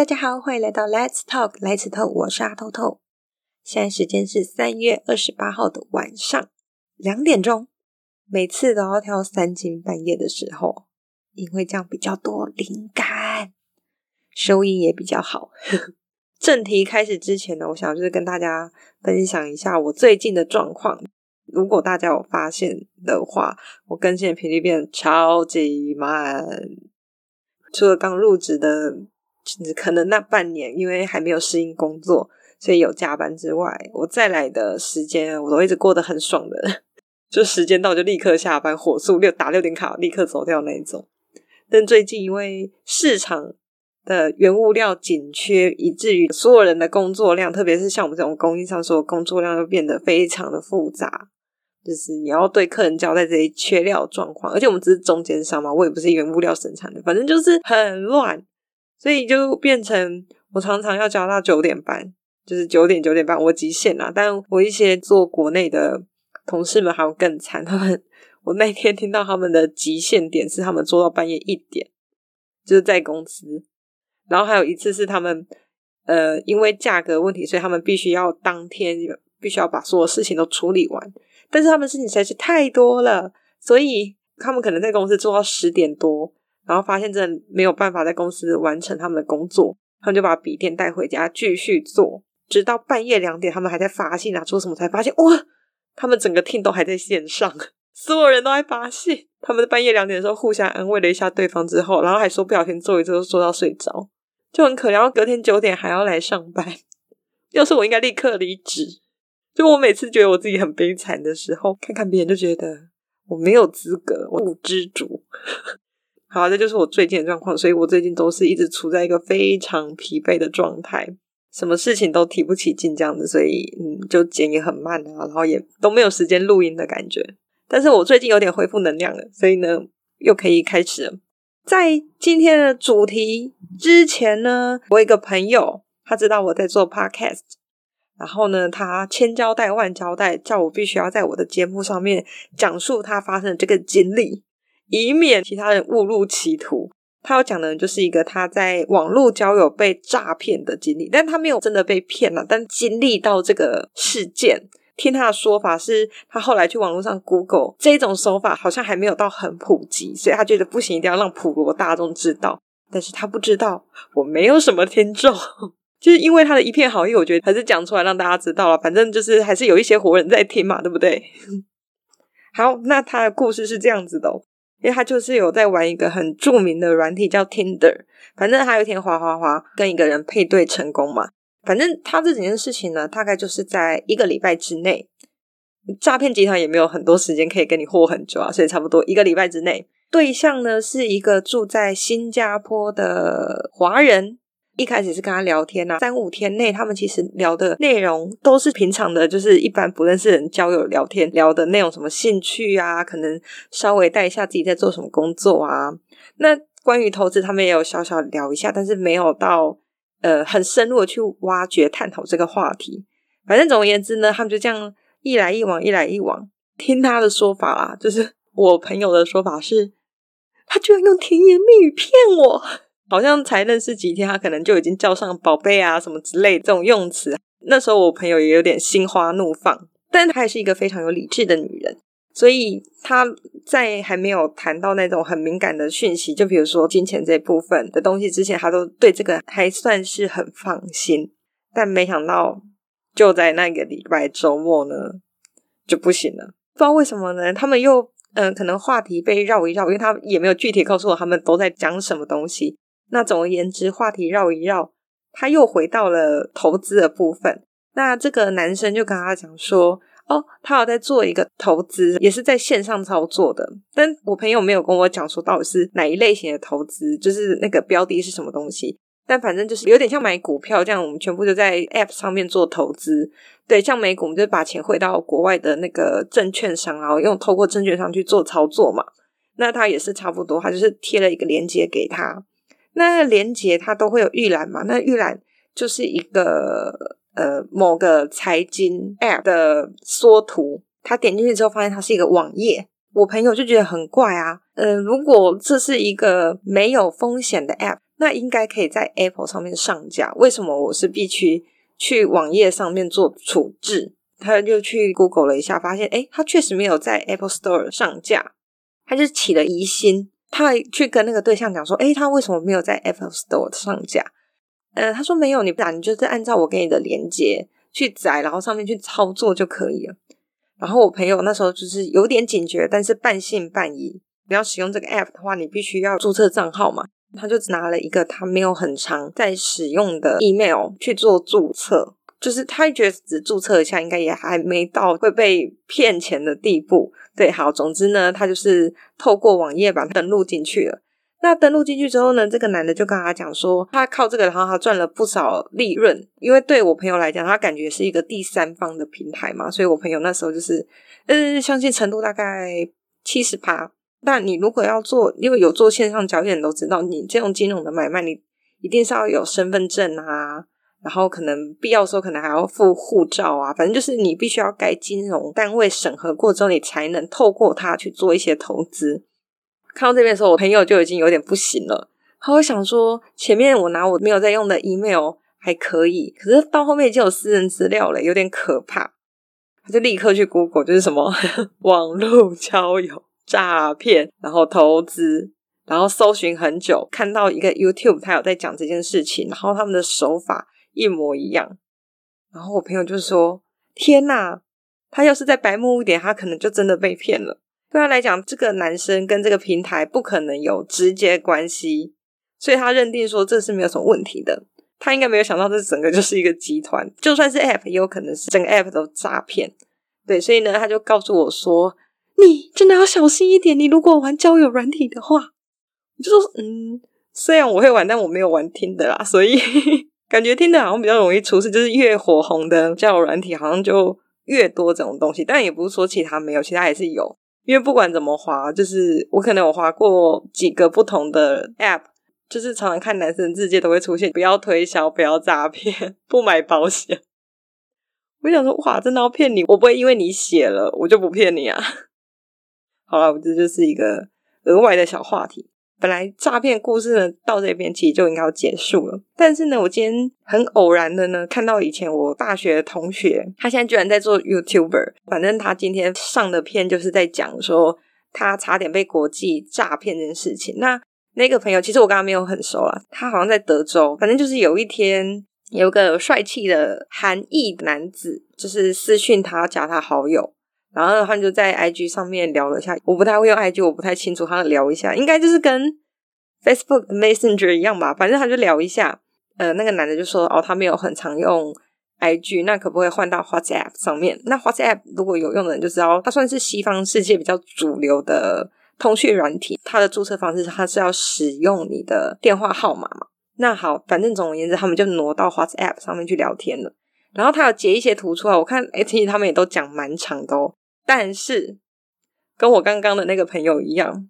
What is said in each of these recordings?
大家好，欢迎来到 Let's Talk，来此透，我是阿透透。现在时间是三月二十八号的晚上两点钟。每次都要挑三更半夜的时候，因为这样比较多灵感，收音也比较好。正题开始之前呢，我想就是跟大家分享一下我最近的状况。如果大家有发现的话，我更新的频率变得超级慢。除了刚入职的，可能那半年因为还没有适应工作，所以有加班之外，我再来的时间我都一直过得很爽的，就时间到就立刻下班，火速六打六点卡，立刻走掉那一种。但最近因为市场的原物料紧缺，以至于所有人的工作量，特别是像我们这种供应商，所有工作量又变得非常的复杂。就是你要对客人交代这些缺料状况，而且我们只是中间商嘛，我也不是原物料生产的，反正就是很乱，所以就变成我常常要交到九点半，就是九点九点半我极限啦。但我一些做国内的同事们还有更惨，他们我那天听到他们的极限点是他们做到半夜一点，就是在公司。然后还有一次是他们呃因为价格问题，所以他们必须要当天必须要把所有事情都处理完。但是他们事情实在是太多了，所以他们可能在公司做到十点多，然后发现真的没有办法在公司完成他们的工作，他们就把笔电带回家继续做，直到半夜两点，他们还在发信啊，做什么才发现哇，他们整个 team 都还在线上，所有人都在发信，他们在半夜两点的时候互相安慰了一下对方之后，然后还说不小心做一做做到睡着，就很可怜，然后隔天九点还要来上班，要是我应该立刻离职。就我每次觉得我自己很悲惨的时候，看看别人就觉得我没有资格，我不知足。好，这就是我最近的状况，所以我最近都是一直处在一个非常疲惫的状态，什么事情都提不起劲这样子，所以嗯，就剪也很慢啊，然后也都没有时间录音的感觉。但是我最近有点恢复能量了，所以呢，又可以开始了。在今天的主题之前呢，我一个朋友，他知道我在做 podcast。然后呢，他千交代万交代，叫我必须要在我的节目上面讲述他发生的这个经历，以免其他人误入歧途。他要讲的就是一个他在网络交友被诈骗的经历，但他没有真的被骗了，但经历到这个事件，听他的说法是，他后来去网络上 Google 这种手法好像还没有到很普及，所以他觉得不行，一定要让普罗大众知道。但是他不知道，我没有什么听众。就是因为他的一片好意，我觉得还是讲出来让大家知道了。反正就是还是有一些活人在听嘛，对不对？好，那他的故事是这样子的，因为他就是有在玩一个很著名的软体叫 Tinder。反正他有一天滑滑滑跟一个人配对成功嘛。反正他这几件事情呢，大概就是在一个礼拜之内。诈骗集团也没有很多时间可以跟你货很久啊，所以差不多一个礼拜之内，对象呢是一个住在新加坡的华人。一开始是跟他聊天呐、三五天内，他们其实聊的内容都是平常的，就是一般不认识人交友聊天聊的内容，什么兴趣啊，可能稍微带一下自己在做什么工作啊。那关于投资，他们也有小小聊一下，但是没有到呃很深入的去挖掘探讨这个话题。反正总而言之呢，他们就这样一来一往，一来一往。听他的说法啦，就是我朋友的说法是，他居然用甜言蜜语骗我。好像才认识几天，他可能就已经叫上宝贝啊什么之类这种用词。那时候我朋友也有点心花怒放，但她也是一个非常有理智的女人，所以她在还没有谈到那种很敏感的讯息，就比如说金钱这部分的东西之前，她都对这个还算是很放心。但没想到就在那个礼拜周末呢，就不行了。不知道为什么呢？他们又嗯、可能话题被绕一绕，因为他也没有具体告诉我他们都在讲什么东西。那总而言之，话题绕一绕，他又回到了投资的部分。那这个男生就跟他讲说：“哦，他有在做一个投资，也是在线上操作的。但我朋友没有跟我讲说到底是哪一类型的投资，就是那个标的是什么东西。但反正就是有点像买股票这样，我们全部就在 App 上面做投资。对，像美股，我们就把钱汇到国外的那个证券商，然后用透过证券商去做操作嘛。那他也是差不多，他就是贴了一个链接给他。”那连接它都会有预览嘛？那预览就是一个呃某个财经 App 的缩图，他点进去之后发现它是一个网页，我朋友就觉得很怪啊。呃，如果这是一个没有风险的 App，那应该可以在 Apple 上面上架。为什么我是必须去网页上面做处置？他就去 Google 了一下，发现诶，他确实没有在 Apple Store 上架，他就起了疑心。他还去跟那个对象讲说：“诶，他为什么没有在 Apple Store 上架？”呃，他说：“没有，你不然你就是按照我给你的连接去载，然后上面去操作就可以了。”然后我朋友那时候就是有点警觉，但是半信半疑。你要使用这个 App 的话，你必须要注册账号嘛。他就拿了一个他没有很长在使用的 email 去做注册。就是他觉得只注册一下，应该也还没到会被骗钱的地步。对，好，总之呢，他就是透过网页把它登录进去了。那登录进去之后呢，这个男的就跟他讲说，他靠这个，然后他赚了不少利润。因为对我朋友来讲，他感觉是一个第三方的平台嘛，所以我朋友那时候就是，嗯，相信程度大概七十趴。但你如果要做，因为有做线上交易都知道，你这种金融的买卖，你一定是要有身份证啊。然后可能必要的时候，可能还要附护照啊，反正就是你必须要该金融单位审核过之后，你才能透过它去做一些投资。看到这边的时候，我朋友就已经有点不行了。他会想说，前面我拿我没有在用的 email 还可以，可是到后面已经有私人资料了，有点可怕。他就立刻去 Google，就是什么网络交友诈骗，然后投资，然后搜寻很久，看到一个 YouTube，他有在讲这件事情，然后他们的手法。一模一样，然后我朋友就说：“天呐，他要是再白目一点，他可能就真的被骗了。”对他来讲，这个男生跟这个平台不可能有直接关系，所以他认定说这是没有什么问题的。他应该没有想到这整个就是一个集团，就算是 App 也有可能是整个 App 都诈骗。对，所以呢，他就告诉我说：“你真的要小心一点，你如果玩交友软体的话。”我就说：“嗯，虽然我会玩，但我没有玩 Tinder 啦，所以。”感觉听的好像比较容易出事，就是越火红的交友软体好像就越多这种东西，但也不是说其他没有，其他也是有。因为不管怎么滑，就是我可能有滑过几个不同的 App，就是常常看男生的世界都会出现不要推销、不要诈骗、不买保险。我想说，哇，真的要骗你？我不会因为你写了我就不骗你啊。好了，我这就是一个额外的小话题。本来诈骗故事呢，到这边其实就应该要结束了，但是呢，我今天很偶然的呢，看到以前我大学的同学，他现在居然在做 YouTuber。反正他今天上的片就是在讲说他差点被国际诈骗这件事情。那那个朋友其实我跟他没有很熟啦，他好像在德州。反正就是有一天，有个帅气的韩裔男子，就是私讯他加他好友。然后他就在 IG 上面聊了一下，我不太会用 IG，我不太清楚。他聊一下，应该就是跟 Facebook Messenger 一样吧。反正他就聊一下。呃，那个男的就说：“哦，他没有很常用 IG，那可不可以换到 WhatsApp 上面？那 WhatsApp 如果有用的人就知道，它算是西方世界比较主流的通讯软体。它的注册方式，它是要使用你的电话号码嘛。那好，反正总而言之，他们就挪到 WhatsApp 上面去聊天了。然后他有截一些图出来，我看诶其实他们也都讲蛮长的哦。”但是跟我刚刚的那个朋友一样，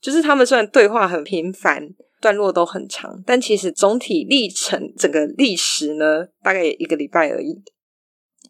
就是他们虽然对话很频繁，段落都很长，但其实总体历程整个历时呢，大概也一个礼拜而已，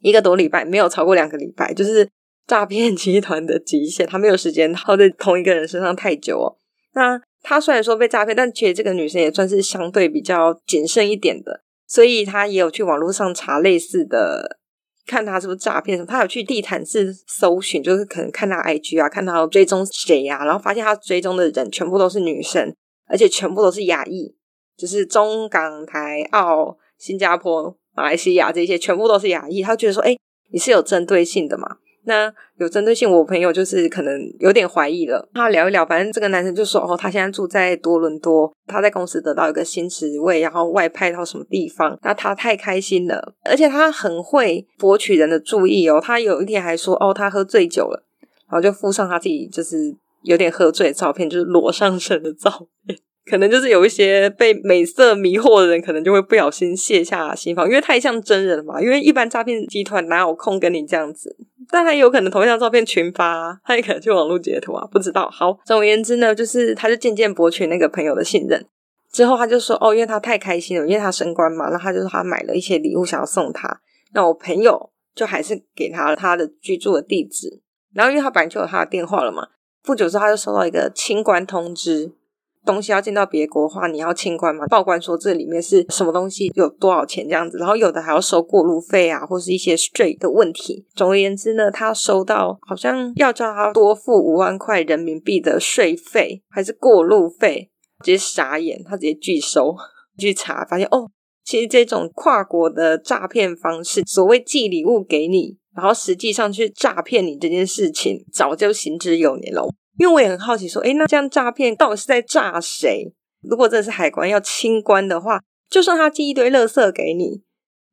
一个多礼拜，没有超过两个礼拜，就是诈骗集团的极限，他没有时间耗在同一个人身上太久哦。那他虽然说被诈骗，但其实这个女生也算是相对比较谨慎一点的，所以他也有去网络上查类似的。看他是不是诈骗，他有去地毯式搜寻，就是可能看他 IG 啊，看他追踪谁啊，然后发现他追踪的人全部都是女生，而且全部都是亚裔，就是中港台澳、新加坡、马来西亚这些全部都是亚裔，他觉得说，哎，你是有针对性的嘛？那有针对性，我朋友就是可能有点怀疑了。他聊一聊，反正这个男生就说：“哦，他现在住在多伦多，他在公司得到一个新职位，然后外派到什么地方。那他太开心了，而且他很会博取人的注意哦。他有一天还说：‘哦，他喝醉酒了。’然后就附上他自己就是有点喝醉的照片，就是裸上身的照片。可能就是有一些被美色迷惑的人，可能就会不小心卸下心防，因为太像真人了嘛。因为一般诈骗集团哪有空跟你这样子？”但他有可能同一张照片群发，他也可能去网络截图啊，不知道。好，总而言之呢，就是他就渐渐博取那个朋友的信任。之后他就说：“哦，因为他太开心了，因为他升官嘛，那他就说他买了一些礼物想要送他。那我朋友就还是给他他的居住的地址。然后因为他本来就有他的电话了嘛，不久之后他就收到一个清官通知。东西要进到别国的话，你要清关嘛，报关说这里面是什么东西，有多少钱这样子，然后有的还要收过路费啊，或是一些税的问题。总而言之呢，他收到好像要叫他多付五万块人民币的税费，还是过路费，直接傻眼，他直接拒收。去查发现哦，其实这种跨国的诈骗方式，所谓寄礼物给你，然后实际上去诈骗你这件事情，早就行之有年了。因为我也很好奇，说，诶，那这样诈骗到底是在诈谁？如果真的是海关要清关的话，就算他寄一堆垃圾给你，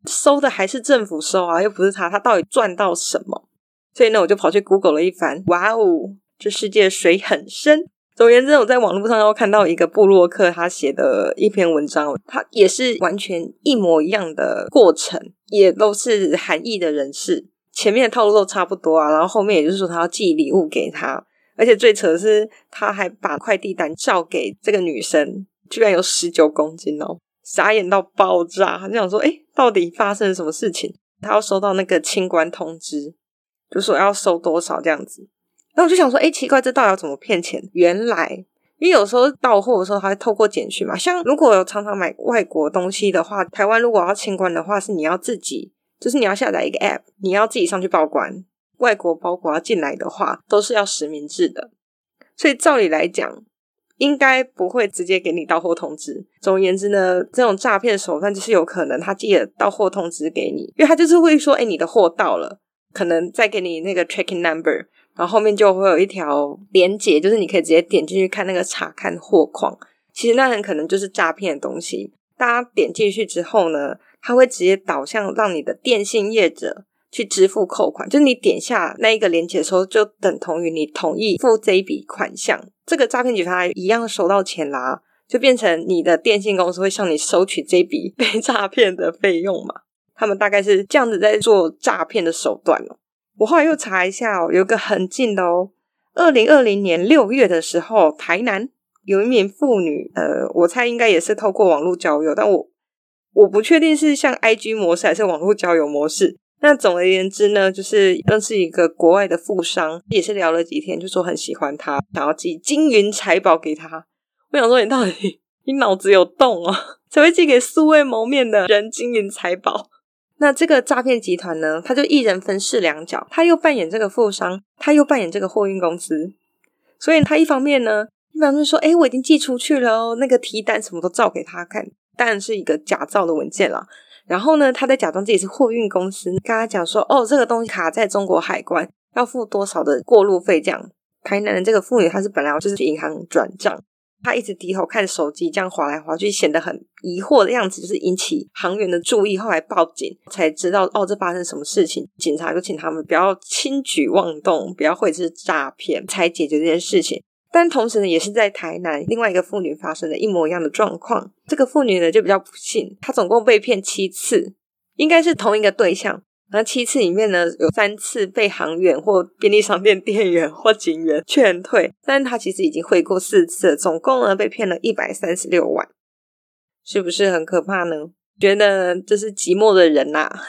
收的还是政府收啊，又不是他，他到底赚到什么？所以呢，我就跑去 Google 了一番，哇哦，这世界水很深。总而言之，我在网络上又看到一个部落客他写的一篇文章，他也是完全一模一样的过程，也都是韩裔的人士，前面的套路都差不多啊，然后后面也就是说他要寄礼物给他。而且最扯的是，他还把快递单照给这个女生，居然有十九公斤哦，傻眼到爆炸。他就想说，诶，到底发生了什么事情？他要收到那个清关通知，就说要收多少这样子。然后我就想说，诶，奇怪，这到底要怎么骗钱？原来，因为有时候到货的时候，他会透过简讯嘛。像如果有常常买外国东西的话，台湾如果要清关的话，是你要自己，就是你要下载一个 app，你要自己上去报关。外国包裹要进来的话，都是要实名制的，所以照理来讲，应该不会直接给你到货通知。总而言之呢，这种诈骗手段就是有可能他寄了到货通知给你，因为他就是会说，哎，你的货到了，可能再给你那个 tracking number，然后后面就会有一条连结，就是你可以直接点进去看那个查看货况。其实那很可能就是诈骗的东西。大家点进去之后呢，他会直接导向让你的电信业者。去支付扣款，就是你点下那一个链接的时候，就等同于你同意付这一笔款项。这个诈骗集团一样收到钱啦，就变成你的电信公司会向你收取这笔 被诈骗的费用嘛。他们大概是这样子在做诈骗的手段哦。我后来又查一下哦，有个很近的哦，二零二零年六月的时候，台南有一名妇女，呃，我猜应该也是透过网络交友，但我我不确定是像 IG 模式还是网络交友模式。那总而言之呢，就是认识一个国外的富商，也是聊了几天，就说很喜欢他，想要寄金银财宝给他。我想说，你到底你脑子有洞啊？才会寄给素未谋面的人金银财宝？那这个诈骗集团呢，他就一人分饰两角，他又扮演这个富商，他又扮演这个货运公司。所以他一方面呢，一方面说，哎，我已经寄出去了哦，那个提单什么都照给他看，当然是一个假造的文件啦。然后呢，他在假装自己是货运公司，跟他讲说：“哦，这个东西卡在中国海关，要付多少的过路费？”这样，台南的这个妇女，她是本来就是去银行转账，她一直低头看手机，这样划来划去，显得很疑惑的样子，就是引起行员的注意。后来报警才知道，哦，这发生什么事情？警察就请他们不要轻举妄动，不要会是诈骗，才解决这件事情。但同时呢，也是在台南另外一个妇女发生的一模一样的状况。这个妇女呢就比较不幸，她总共被骗七次，应该是同一个对象。那七次里面呢，有三次被行员或便利商店店员或警员劝退，但她其实已经汇过四次，总共呢被骗了一百三十六万，是不是很可怕呢？觉得这是寂寞的人呐、啊，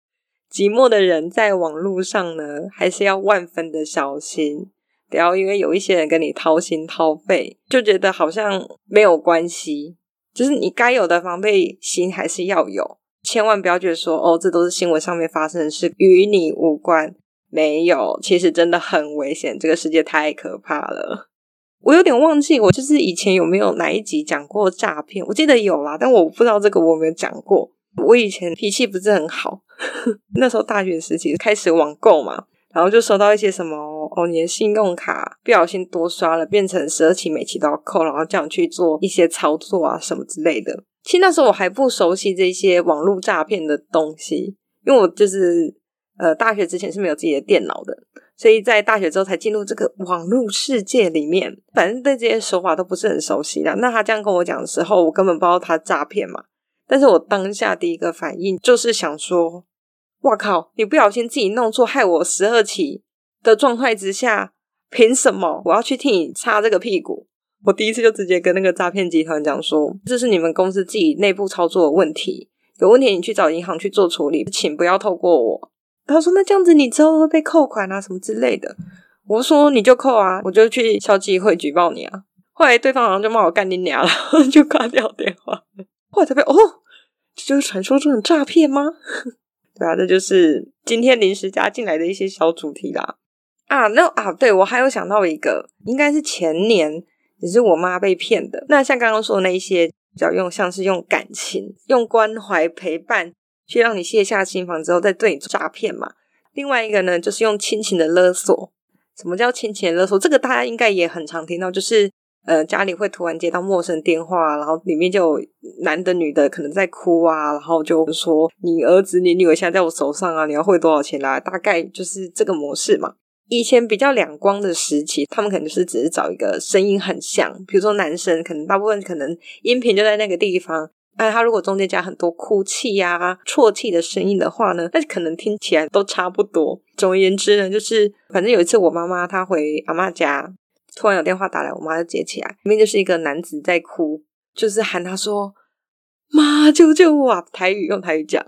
寂寞的人在网络上呢，还是要万分的小心。不要因为有一些人跟你掏心掏肺，就觉得好像没有关系。就是你该有的防备心还是要有，千万不要觉得说哦，这都是新闻上面发生的事，与你无关。没有，其实真的很危险，这个世界太可怕了。我有点忘记，我就是以前有没有哪一集讲过诈骗？我记得有啦，但我不知道这个我有没有讲过。我以前脾气不是很好，那时候大学时期开始网购嘛。然后就收到一些什么哦，你的信用卡不小心多刷了，变成十二期每期都要扣，然后这样去做一些操作啊什么之类的。其实那时候我还不熟悉这些网络诈骗的东西，因为我就是呃大学之前是没有自己的电脑的，所以在大学之后才进入这个网络世界里面，反正对这些手法都不是很熟悉的。那他这样跟我讲的时候，我根本不知道他诈骗嘛，但是我当下第一个反应就是想说。哇靠！你不小心自己弄错，害我十二期的状态之下，凭什么我要去替你擦这个屁股？我第一次就直接跟那个诈骗集团讲说，这是你们公司自己内部操作的问题，有问题你去找银行去做处理，请不要透过我。他说：“那这样子你之后会被扣款啊，什么之类的。”我说：“你就扣啊，我就去消基会举报你啊。”后来对方好像就骂我干你娘了，就挂掉电话。后来才被哦，这就是传说中的诈骗吗？对啊，这就是今天临时加进来的一些小主题啦。啊，那啊，对，我还有想到一个，应该是前年也是我妈被骗的。那像刚刚说的那一些，比较用像是用感情、用关怀陪伴去让你卸下心防之后，再对你诈骗嘛。另外一个呢，就是用亲情的勒索。什么叫亲情的勒索？这个大家应该也很常听到，就是呃，家里会突然接到陌生电话，然后里面就有男的、女的可能在哭啊，然后就说你儿子、你女儿现在在我手上啊，你要汇多少钱啦？大概就是这个模式嘛。以前比较两光的时期，他们可能就是只是找一个声音很像，比如说男生，可能大部分可能音频就在那个地方。哎，他如果中间加很多哭泣呀、啊、啜泣的声音的话呢，那可能听起来都差不多。总而言之呢，就是反正有一次我妈妈她回阿嬷家，突然有电话打来，我妈就接起来，里面就是一个男子在哭，就是喊他说：“妈，救救我！”台语用台语讲，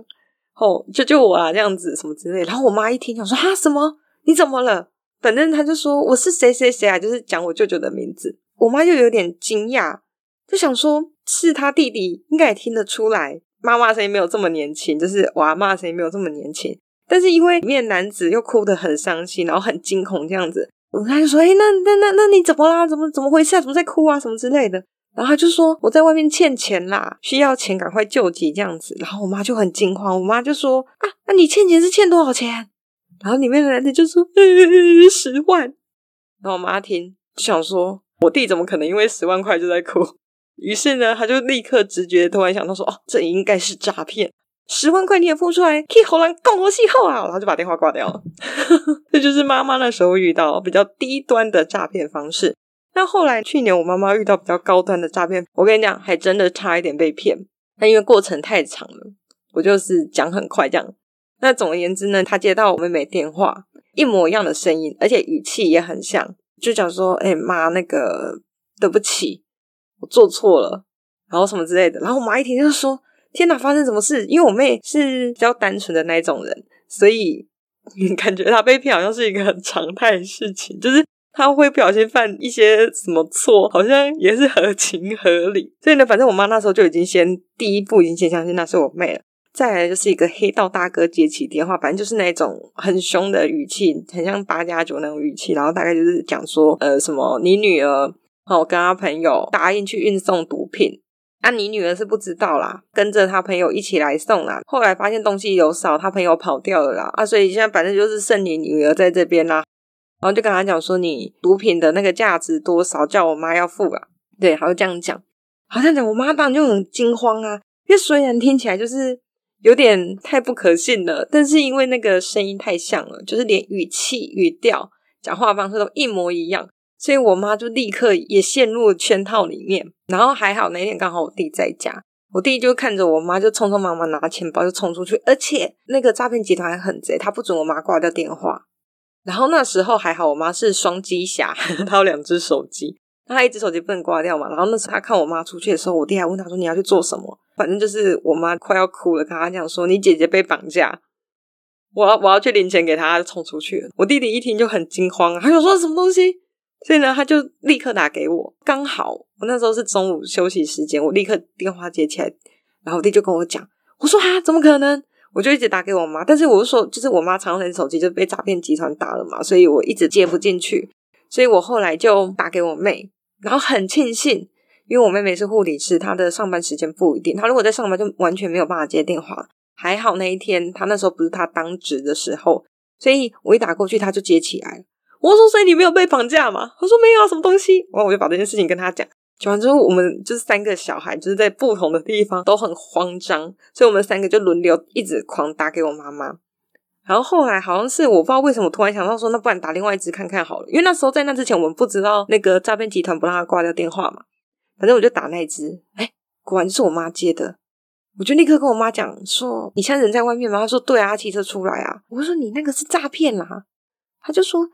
哦，救救我啊，这样子什么之类。然后我妈一听，想说：“哈，什么？你怎么了？”反正他就说：“我是谁谁谁啊，就是讲我舅舅的名字。”我妈就有点惊讶，就想说。是他弟弟，应该也听得出来，妈妈声音没有这么年轻，就是我阿嬷声音没有这么年轻。但是因为里面男子又哭得很伤心，然后很惊恐这样子，我他就说：“哎、那那那那你怎么啦？怎么怎么回事啊？怎么在哭啊？什么之类的。”然后他就说：“我在外面欠钱啦，需要钱，赶快救急这样子。”然后我妈就很惊慌，我妈就说：“啊，那你欠钱是欠多少钱？”然后里面的男子就说：“呃，十万。”然后我妈听就想说：“我弟怎么可能因为十万块就在哭？”于是呢，他就立刻直觉突然想到说：“哦，这应该是诈骗，十万块你也付出来，可以好难共我戏后啊！”然后就把电话挂掉了。这就是妈妈那时候遇到比较低端的诈骗方式。那后来去年我妈妈遇到比较高端的诈骗，我跟你讲，还真的差一点被骗。但因为过程太长了，我就是讲很快这样。那总而言之呢，她接到我妹妹电话，一模一样的声音，而且语气也很像，就讲说：“哎妈，那个对不起。”我做错了，然后什么之类的，然后我妈一听就说：“天哪，发生什么事？”因为我妹是比较单纯的那种人，所以 感觉她被骗好像是一个很常态的事情，就是她会不小心犯一些什么错，好像也是合情合理。所以呢，反正我妈那时候就已经先第一步已经先相信那是我妹了。再来就是一个黑道大哥接起电话，反正就是那种很凶的语气，很像八加九那种语气，然后大概就是讲说：“呃，什么你女儿。”好跟他朋友答应去运送毒品，啊，你女儿是不知道啦，跟着他朋友一起来送啦。后来发现东西有少，他朋友跑掉了啦，啊，所以现在反正就是剩你女儿在这边啦。然后就跟他讲说，你毒品的那个价值多少，叫我妈要付啊。对，好像这样讲，好像讲我妈当然就很惊慌啊，因为虽然听起来就是有点太不可信了，但是因为那个声音太像了，就是连语气、语调、讲话方式都一模一样。所以我妈就立刻也陷入了圈套里面，然后还好那天刚好我弟在家，我弟就看着我妈就匆匆忙忙拿钱包就冲出去，而且那个诈骗集团还很贼，他不准我妈挂掉电话。然后那时候还好，我妈是双机侠，她有两只手机，那她一只手机不能挂掉嘛。然后那时候他看我妈出去的时候，我弟还问他说：“你要去做什么？”反正就是我妈快要哭了，跟他讲说：“你姐姐被绑架，我要我要去领钱给她。”就冲出去了。我弟弟一听就很惊慌，他就说什么东西？所以呢，他就立刻打给我，刚好我那时候是中午休息时间，我立刻电话接起来，然后我弟就跟我讲，我说啊，怎么可能？我就一直打给我妈，但是我就说，就是我妈常用的手机就被诈骗集团打了嘛，所以我一直接不进去，所以我后来就打给我妹，然后很庆幸，因为我妹妹是护理师，她的上班时间不一定，她如果在上班就完全没有办法接电话，还好那一天她那时候不是她当值的时候，所以我一打过去，她就接起来了。我说：“所以你没有被绑架吗？”他说：“没有啊，什么东西？”然后我就把这件事情跟他讲。讲完之后，我们就是三个小孩，就是在不同的地方都很慌张，所以我们三个就轮流一直狂打给我妈妈。然后后来好像是我不知道为什么突然想到说，那不然打另外一只看看好了。因为那时候在那之前，我们不知道那个诈骗集团不让他挂掉电话嘛。反正我就打那一支，哎，果然就是我妈接的。我就立刻跟我妈讲说：“你现在人在外面吗？”她说：“对啊，骑车出来啊。”我说：“你那个是诈骗啦。”她就说。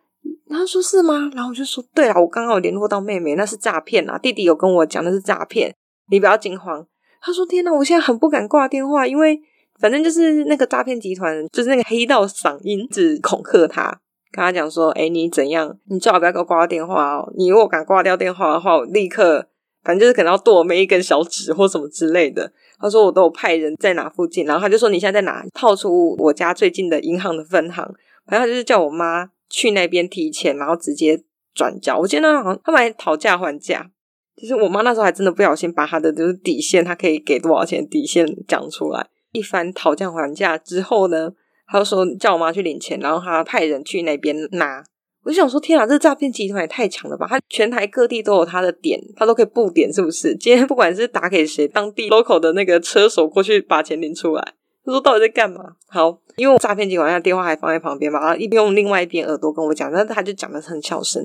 然后说是吗？然后我就说对啊，我刚刚有联络到妹妹，那是诈骗啊！弟弟有跟我讲那是诈骗，你不要惊慌。他说天哪，我现在很不敢挂电话，因为反正就是那个诈骗集团，就是那个黑道嗓音，只恐吓他。跟他讲说：“哎，你怎样？你最好不要给我挂电话哦！你如果敢挂掉电话的话，我立刻反正就是可能要剁我妹一根小指或什么之类的。”他说：“我都有派人在哪附近。”然后他就说：“你现在在哪？套出我家最近的银行的分行。”反正他就是叫我妈去那边提钱，然后直接转交。我记得好像他们还讨价还价，就是我妈那时候还真的不小心把她的就是底线，她可以给多少钱底线讲出来。一番讨价还价之后呢，他就说叫我妈去领钱，然后他派人去那边拿。我就想说，天啊，这诈骗集团也太强了吧！他全台各地都有他的点，他都可以布点，是不是？今天不管是打给谁，当地 local 的那个车手过去把钱领出来。他说到底在干嘛？好，因为我诈骗集团他电话还放在旁边嘛，然后一用另外一边耳朵跟我讲，但是他就讲的很小声。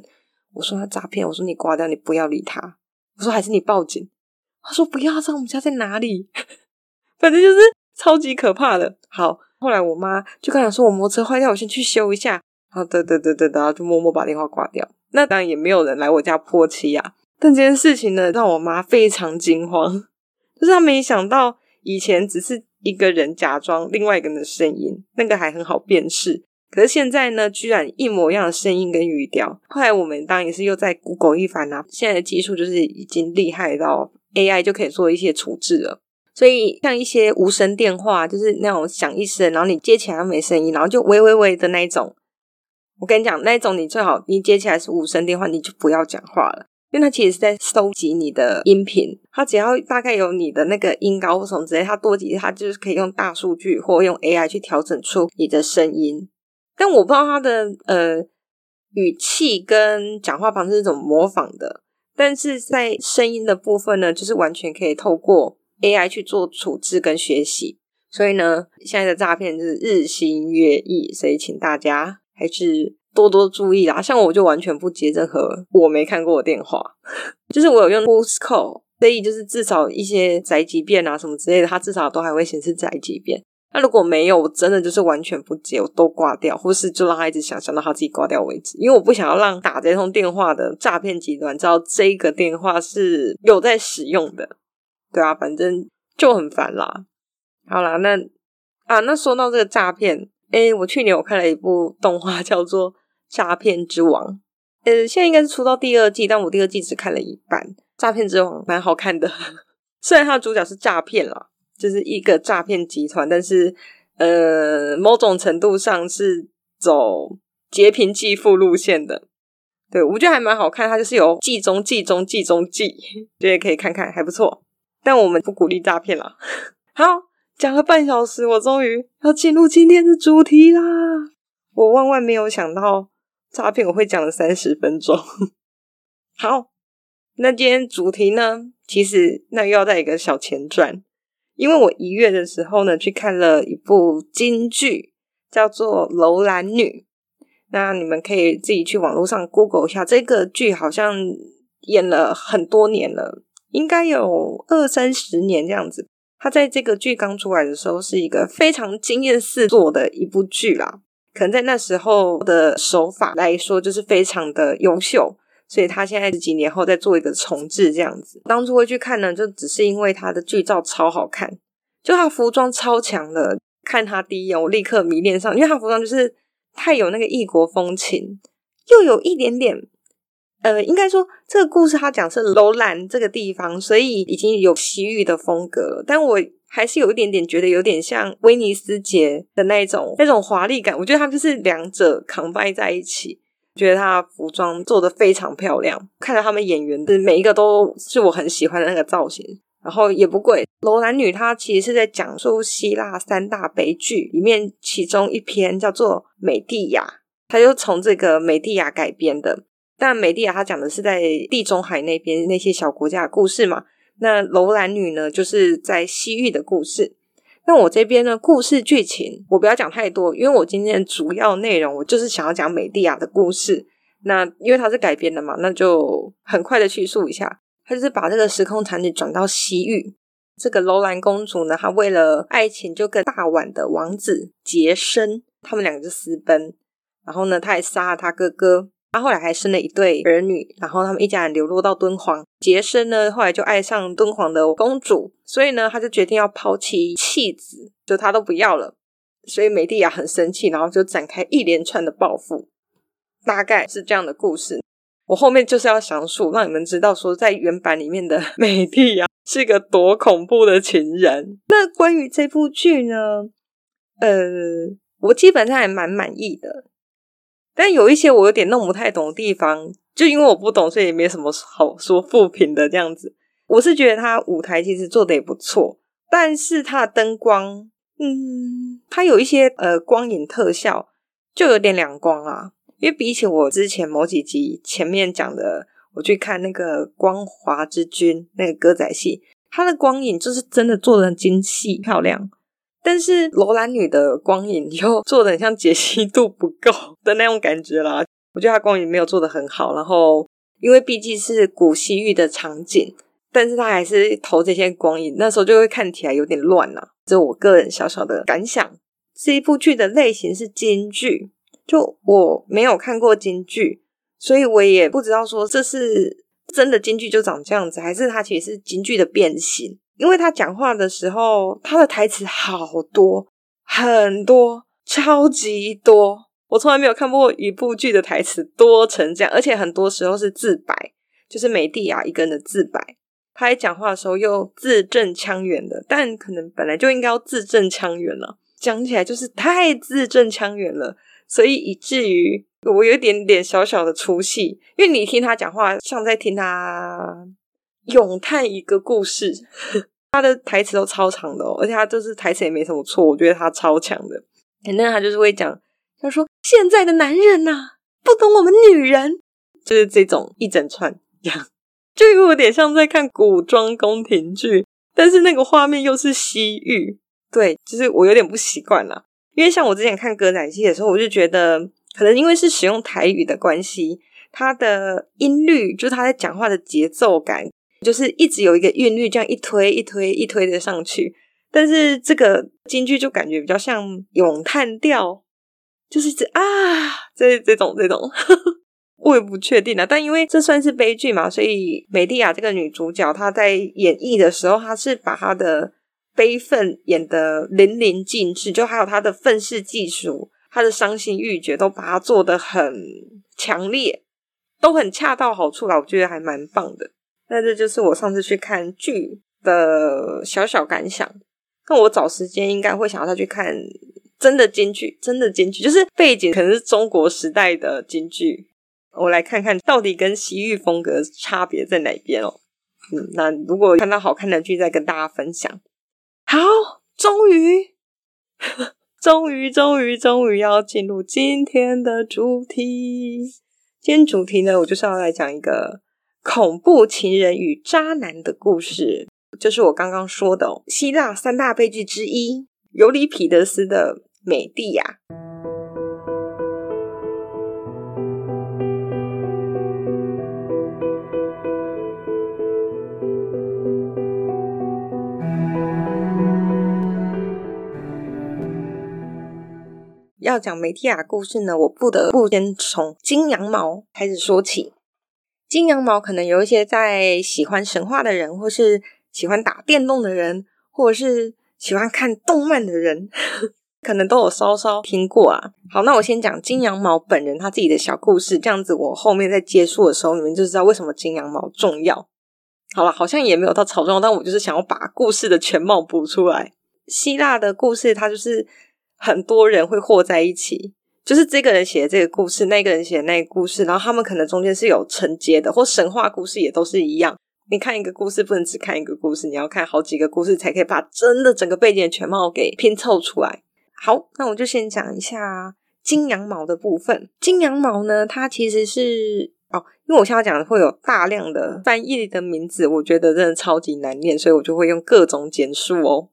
我说他诈骗，我说你挂掉，你不要理他。我说还是你报警。他说不要，知道我们家在哪里？反正就是。超级可怕的。好，后来我妈就跟他说：“我摩托车坏掉，我先去修一下。”然后，对对对对，然后就默默把电话挂掉。那当然也没有人来我家泼漆啊。但这件事情呢，让我妈非常惊慌，就是她没想到以前只是一个人假装另外一个人的声音，那个还很好辨识。可是现在呢，居然一模一样的声音跟语调。后来我们当然也是又在 Google 一番啊。现在的技术就是已经厉害到 AI 就可以做一些处置了。所以，像一些无声电话，就是那种响一声，然后你接起来没声音，然后就喂喂喂的那一种。我跟你讲，那一种你最好你接起来是无声电话，你就不要讲话了，因为它其实是在收集你的音频。它只要大概有你的那个音高或什么之类，它多几，它就是可以用大数据或用 AI 去调整出你的声音。但我不知道它的呃语气跟讲话方式是怎么模仿的，但是在声音的部分呢，就是完全可以透过。AI 去做处置跟学习，所以呢，现在的诈骗就是日新月异，所以请大家还是多多注意啦。像我就完全不接任何我没看过的电话，就是我有用 Who's Call，所以就是至少一些宅急便啊什么之类的，它至少都还会显示宅急便。那如果没有，我真的就是完全不接，我都挂掉，或是就让他一直想想到他自己挂掉为止，因为我不想要让打这通电话的诈骗集团知道这个电话是有在使用的。对啊，反正就很烦啦。好啦，那啊，那说到这个诈骗，诶，我去年我看了一部动画，叫做《诈骗之王》。呃，现在应该是出到第二季，但我第二季只看了一半。《诈骗之王》蛮好看的，虽然它的主角是诈骗啦，就是一个诈骗集团，但是呃，某种程度上是走劫贫济富路线的。对，我觉得还蛮好看，它就是有计中计中计中计，觉得可以看看，还不错。但我们不鼓励诈骗啦。好，讲了半小时，我终于要进入今天的主题啦！我万万没有想到诈骗我会讲了三十分钟。好，那今天主题呢？其实那又要带一个小前传，因为我一月的时候呢去看了一部京剧，叫做《楼兰女》。那你们可以自己去网络上 Google 一下，这个剧好像演了很多年了。应该有二三十年这样子。他在这个剧刚出来的时候，是一个非常惊艳四座的一部剧啦。可能在那时候的手法来说，就是非常的优秀。所以他现在几年后再做一个重制这样子。当初会去看呢，就只是因为他的剧照超好看，就他服装超强的。看他第一眼，我立刻迷恋上，因为他服装就是太有那个异国风情，又有一点点。呃，应该说这个故事他讲是楼兰这个地方，所以已经有西域的风格了。但我还是有一点点觉得有点像威尼斯节的那种那种华丽感。我觉得他就是两者扛掰在一起，觉得他服装做得非常漂亮。看到他们演员的每一个都是我很喜欢的那个造型，然后也不贵。楼兰女她其实是在讲述希腊三大悲剧里面其中一篇叫做《美狄亚》，它就从这个美狄亚改编的。但美狄亚她讲的是在地中海那边那些小国家的故事嘛，那楼兰女呢，就是在西域的故事。那我这边呢，故事剧情我不要讲太多，因为我今天的主要内容我就是想要讲美狄亚的故事。那因为它是改编的嘛，那就很快的叙述一下。他就是把这个时空场景转到西域，这个楼兰公主呢，她为了爱情就跟大宛的王子结生，他们两个就私奔，然后呢，她还杀了他哥哥。他后来还生了一对儿女，然后他们一家人流落到敦煌。杰森呢，后来就爱上敦煌的公主，所以呢，他就决定要抛弃妻子，就他都不要了。所以美狄亚很生气，然后就展开一连串的报复。大概是这样的故事。我后面就是要详述，让你们知道说，在原版里面的美蒂亚是一个多恐怖的情人。那关于这部剧呢，呃，我基本上还蛮满意的，但有一些我有点弄不太懂的地方，就因为我不懂，所以也没什么好说负评的这样子。我是觉得它舞台其实做的也不错，但是它的灯光，嗯，它有一些呃光影特效就有点两光啊。因为比起我之前某几集前面讲的，我去看那个《光华之君》那个歌仔戏，它的光影就是真的做的很精细漂亮，但是罗兰女的光影又做的很像解析度不够的那种感觉啦。我觉得它光影没有做的很好，然后因为毕竟是古西域的场景，但是它还是投这些光影，那时候就会看起来有点乱了。这是我个人小小的感想。这一部剧的类型是京剧。就我没有看过京剧，所以我也不知道说这是真的京剧就长这样子，还是它其实是京剧的变形。因为他讲话的时候，他的台词好多很多，超级多。我从来没有看过一部剧的台词多成这样，而且很多时候是自白，就是美蒂亚一个人的自白。他在讲话的时候又字正腔圆的，但可能本来就应该要字正腔圆了，讲起来就是太字正腔圆了。所以以至于我有一点点小小的出戏，因为你听他讲话像在听他咏叹一个故事，他的台词都超长的哦，而且他就是台词也没什么错，我觉得他超强的。反正他就是会讲，他说现在的男人呐、不懂我们女人，就是这种一整串这样，就有点像在看古装宫廷剧，但是那个画面又是西域，对，就是我有点不习惯了。因为像我之前看歌仔戏的时候，我就觉得可能因为是使用台语的关系，他的音律就是他在讲话的节奏感，就是一直有一个韵律这样一推一推一推的上去。但是这个京剧就感觉比较像咏叹调，就是一直啊这这种这种，我也不确定啊。但因为这算是悲剧嘛，所以美蒂亚这个女主角她在演绎的时候，她是把她的。悲愤演得淋漓尽致，就还有她的愤世嫉俗，她的伤心欲绝，都把它做得很强烈，都很恰到好处啦，我觉得还蛮棒的。那这就是我上次去看剧的小小感想。那我找时间应该会想要再去看真的京剧，真的京剧，就是背景可能是中国时代的京剧，我来看看到底跟西域风格差别在哪边哦。嗯，那如果看到好看的剧，再跟大家分享。好，终于，终于，终于，终于要进入今天的主题。今天主题呢，我就是要来讲一个恐怖情人与渣男的故事，就是我刚刚说的哦，希腊三大悲剧之一——尤里彼得斯的《美蒂亚》。要讲美蒂亚故事呢，我不得不先从金羊毛开始说起。金羊毛可能有一些在喜欢神话的人，或是喜欢打电动的人，或者是喜欢看动漫的人，可能都有稍稍听过啊。好，那我先讲金羊毛本人他自己的小故事，这样子我后面在结束的时候，你们就知道为什么金羊毛重要。好了，好像也没有到超重要，但我就是想要把故事的全貌补出来。希腊的故事，它就是。很多人会和在一起，就是这个人写的这个故事，那个人写的那个故事，然后他们可能中间是有承接的，或神话故事也都是一样。你看一个故事，不能只看一个故事，你要看好几个故事，才可以把真的整个背景的全貌给拼凑出来。好，那我就先讲一下金羊毛的部分。金羊毛呢，它其实是哦，因为我现在讲的会有大量的翻译的名字，我觉得真的超级难念，所以我就会用各种简述哦。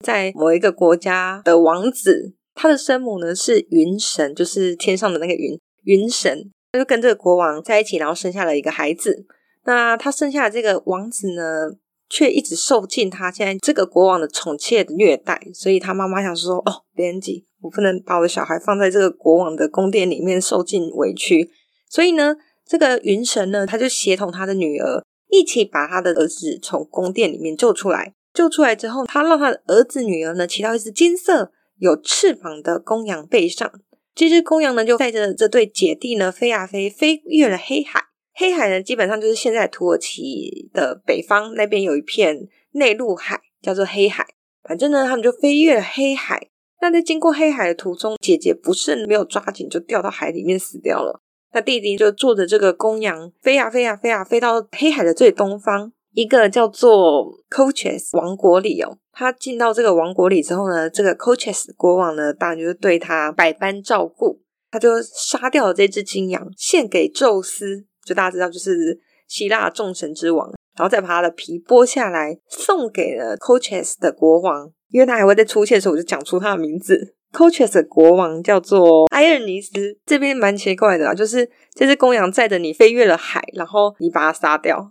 在某一个国家的王子，他的生母呢是云神，就是天上的那个云云神，他就跟这个国王在一起，然后生下了一个孩子。那他生下的这个王子呢，却一直受尽他现在这个国王的宠妾的虐待，所以他妈妈想说：“哦，编辑，我不能把我的小孩放在这个国王的宫殿里面受尽委屈。”所以呢，这个云神呢，他就协同他的女儿一起把他的儿子从宫殿里面救出来。救出来之后，他让他的儿子女儿呢骑到一只金色有翅膀的公羊背上，这只公羊呢，就带着这对姐弟呢飞啊飞，飞越了黑海。黑海呢，基本上就是现在土耳其的北方那边有一片内陆海，叫做黑海。反正呢，他们就飞越了黑海。那在经过黑海的途中，姐姐不慎没有抓紧，就掉到海里面死掉了。那弟弟就坐着这个公羊飞啊飞啊飞啊，飞到黑海的最东方，一个叫做 Colchis 王国里哦。他进到这个王国里之后呢，这个 Colchis 国王呢，当然就是对他百般照顾。他就杀掉了这只金羊，献给宙斯，就大家知道，就是希腊众神之王。然后再把他的皮剥下来，送给了 Colchis 的国王，因为他还会再出现的时候，我就讲出他的名字。Colchis 的国王叫做埃尔尼斯。这边蛮奇怪的啊，就是这只公羊载着你飞越了海，然后你把它杀掉。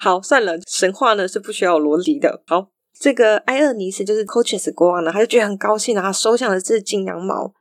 好，算了，神话呢是不需要逻辑的。好，这个埃厄尼斯就是 Colchis 国王呢，他就觉得很高兴，然后收下了这只金羊毛，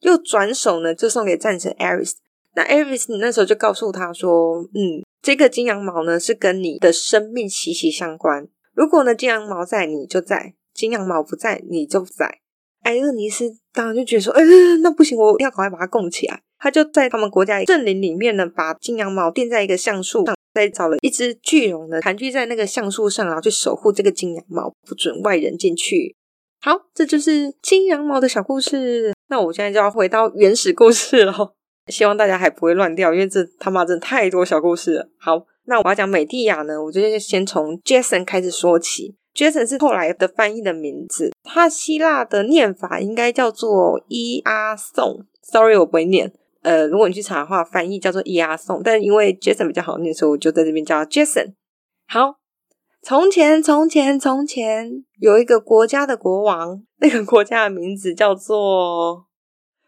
又转手呢就送给战神 Ares。那 Ares 那时候就告诉他说：“嗯。”这个金羊毛呢，是跟你的生命息息相关。如果呢，金羊毛在，你就在；金羊毛不在，你就不在。埃厄尼斯当然就觉得说，呃，那不行，我一定要赶快把它供起来。他就在他们国家镇林里面呢，把金羊毛垫在一个橡树上，再找了一只巨龙呢，盘踞在那个橡树上，然后去守护这个金羊毛，不准外人进去。好，这就是金羊毛的小故事。那我现在就要回到原始故事了。希望大家还不会乱掉，因为这他妈真的太多小故事了。好，那我要讲美狄亚呢，我就先从 Jason 开始说起。Jason 是后来的翻译的名字，他希腊的念法应该叫做伊阿宋。Sorry，我不会念。呃，如果你去查的话，翻译叫做伊阿宋，但因为 Jason 比较好念，所以我就在这边叫 Jason。好，从前，从前，从前有一个国家的国王，那个国家的名字叫做。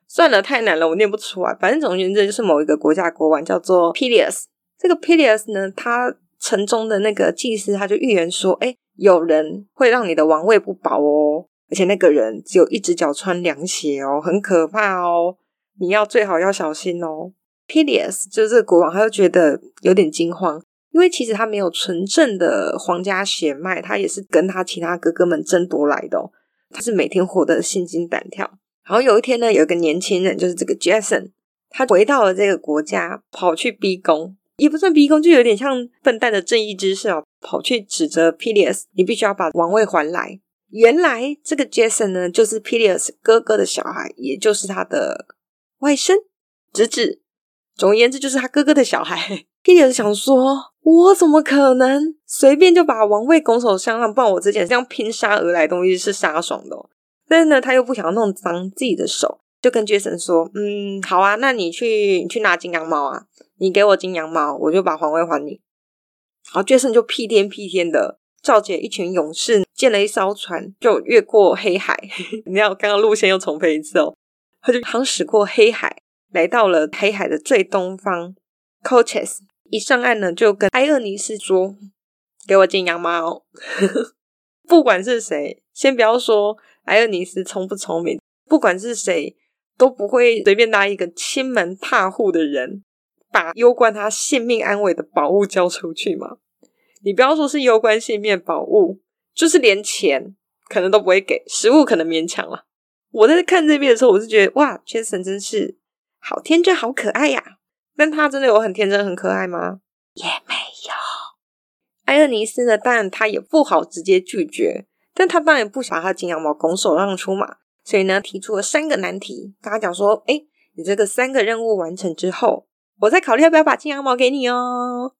算了，太难了，我念不出来。反正总而言之，就是某一个国家的国王叫做 Peleus。这个 Peleus 呢，他城中的那个祭司他就预言说：“哎，有人会让你的王位不保哦，而且那个人只有一只脚穿凉鞋哦，很可怕哦，你要最好要小心哦。” Peleus 就是这个国王，他就觉得有点惊慌，因为其实他没有纯正的皇家血脉，他也是跟他其他哥哥们争夺来的哦，他是每天活得心惊胆跳。然后有一天呢，有一个年轻人，就是这个 Jason，他回到了这个国家，跑去逼宫，也不算逼宫，就有点像笨蛋的正义之士哦，跑去指责 Peleus，你必须要把王位还来。原来这个 Jason 呢，就是 Peleus 哥哥的小孩，也就是他的外甥、侄子。总而言之，就是他哥哥的小孩。Peleus 想说，我怎么可能随便就把王位拱手相让？不然我之前这样拼杀而来的东西是杀爽的哦。但是呢，他又不想要弄脏自己的手，就跟 Jason 说：“嗯，好啊，那你去你去拿金羊毛啊，你给我金羊毛，我就把皇位还你。”然后 Jason 就屁颠屁颠的召集一群勇士，建了一艘船，就越过黑海。你要刚刚路线又重飞一次哦，他就航驶过黑海，来到了黑海的最东方，Coches。一上岸呢，就跟埃厄尼斯说：“给我进羊毛。”不管是谁，先不要说。埃厄尼斯聪不聪明？不管是谁，都不会随便拉一个亲门踏户的人，把攸关他性命安危的宝物交出去嘛。你不要说是攸关性命宝物，就是连钱可能都不会给，食物可能勉强了。我在看这边的时候，我是觉得哇，Jason 真是好天真、好可爱呀、但他真的有很天真、很可爱吗？也没有。埃厄尼斯呢？当然他也不好直接拒绝。但他当然不想把他金羊毛拱手让出嘛，所以呢，提出了三个难题，跟他讲说：“哎，你这个三个任务完成之后，我再考虑要不要把金羊毛给你哦。”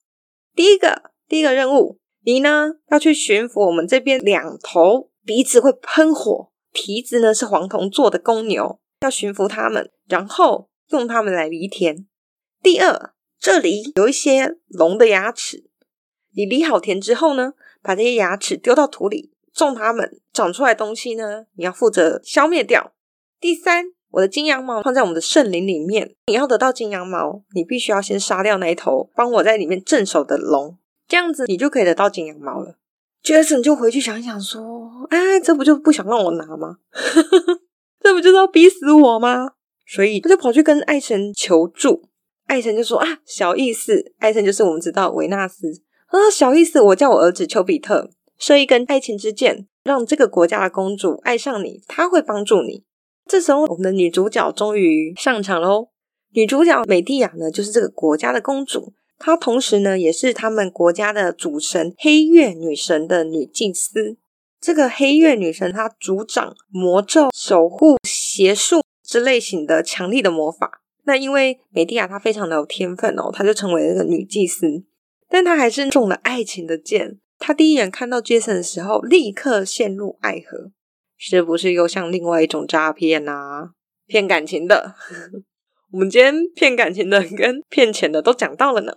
第一个，第一个任务，你呢要去驯服我们这边两头鼻子会喷火、蹄子呢是黄铜做的公牛，要驯服它们，然后用它们来犁田。第二，这里有一些龙的牙齿，你犁好田之后呢，把这些牙齿丢到土里。种它们长出来东西呢，你要负责消灭掉。第三，我的金羊毛放在我们的圣林里面，你要得到金羊毛，你必须要先杀掉那一头帮我在里面镇守的龙，这样子你就可以得到金羊毛了。Jason 就回去想想说：“哎，这不就不想让我拿吗？这不就是要逼死我吗？”所以他就跑去跟爱神求助，爱神就说：“啊，小意思，爱神就是我们知道维纳斯啊，小意思，我叫我儿子丘比特。”射一根爱情之箭，让这个国家的公主爱上你，她会帮助你。这时候，我们的女主角终于上场喽。女主角美蒂亚呢，就是这个国家的公主，她同时呢，也是他们国家的主神黑月女神的女祭司。这个黑月女神，她主掌魔咒、守护、邪术之类型的强力的魔法。那因为美蒂亚她非常的有天分哦，她就成为了这个女祭司。但她还是中了爱情的箭。她第一眼看到杰森的时候，立刻陷入爱河。是不是又像另外一种诈骗啊？骗感情的。我们今天骗感情的跟骗钱的都讲到了呢。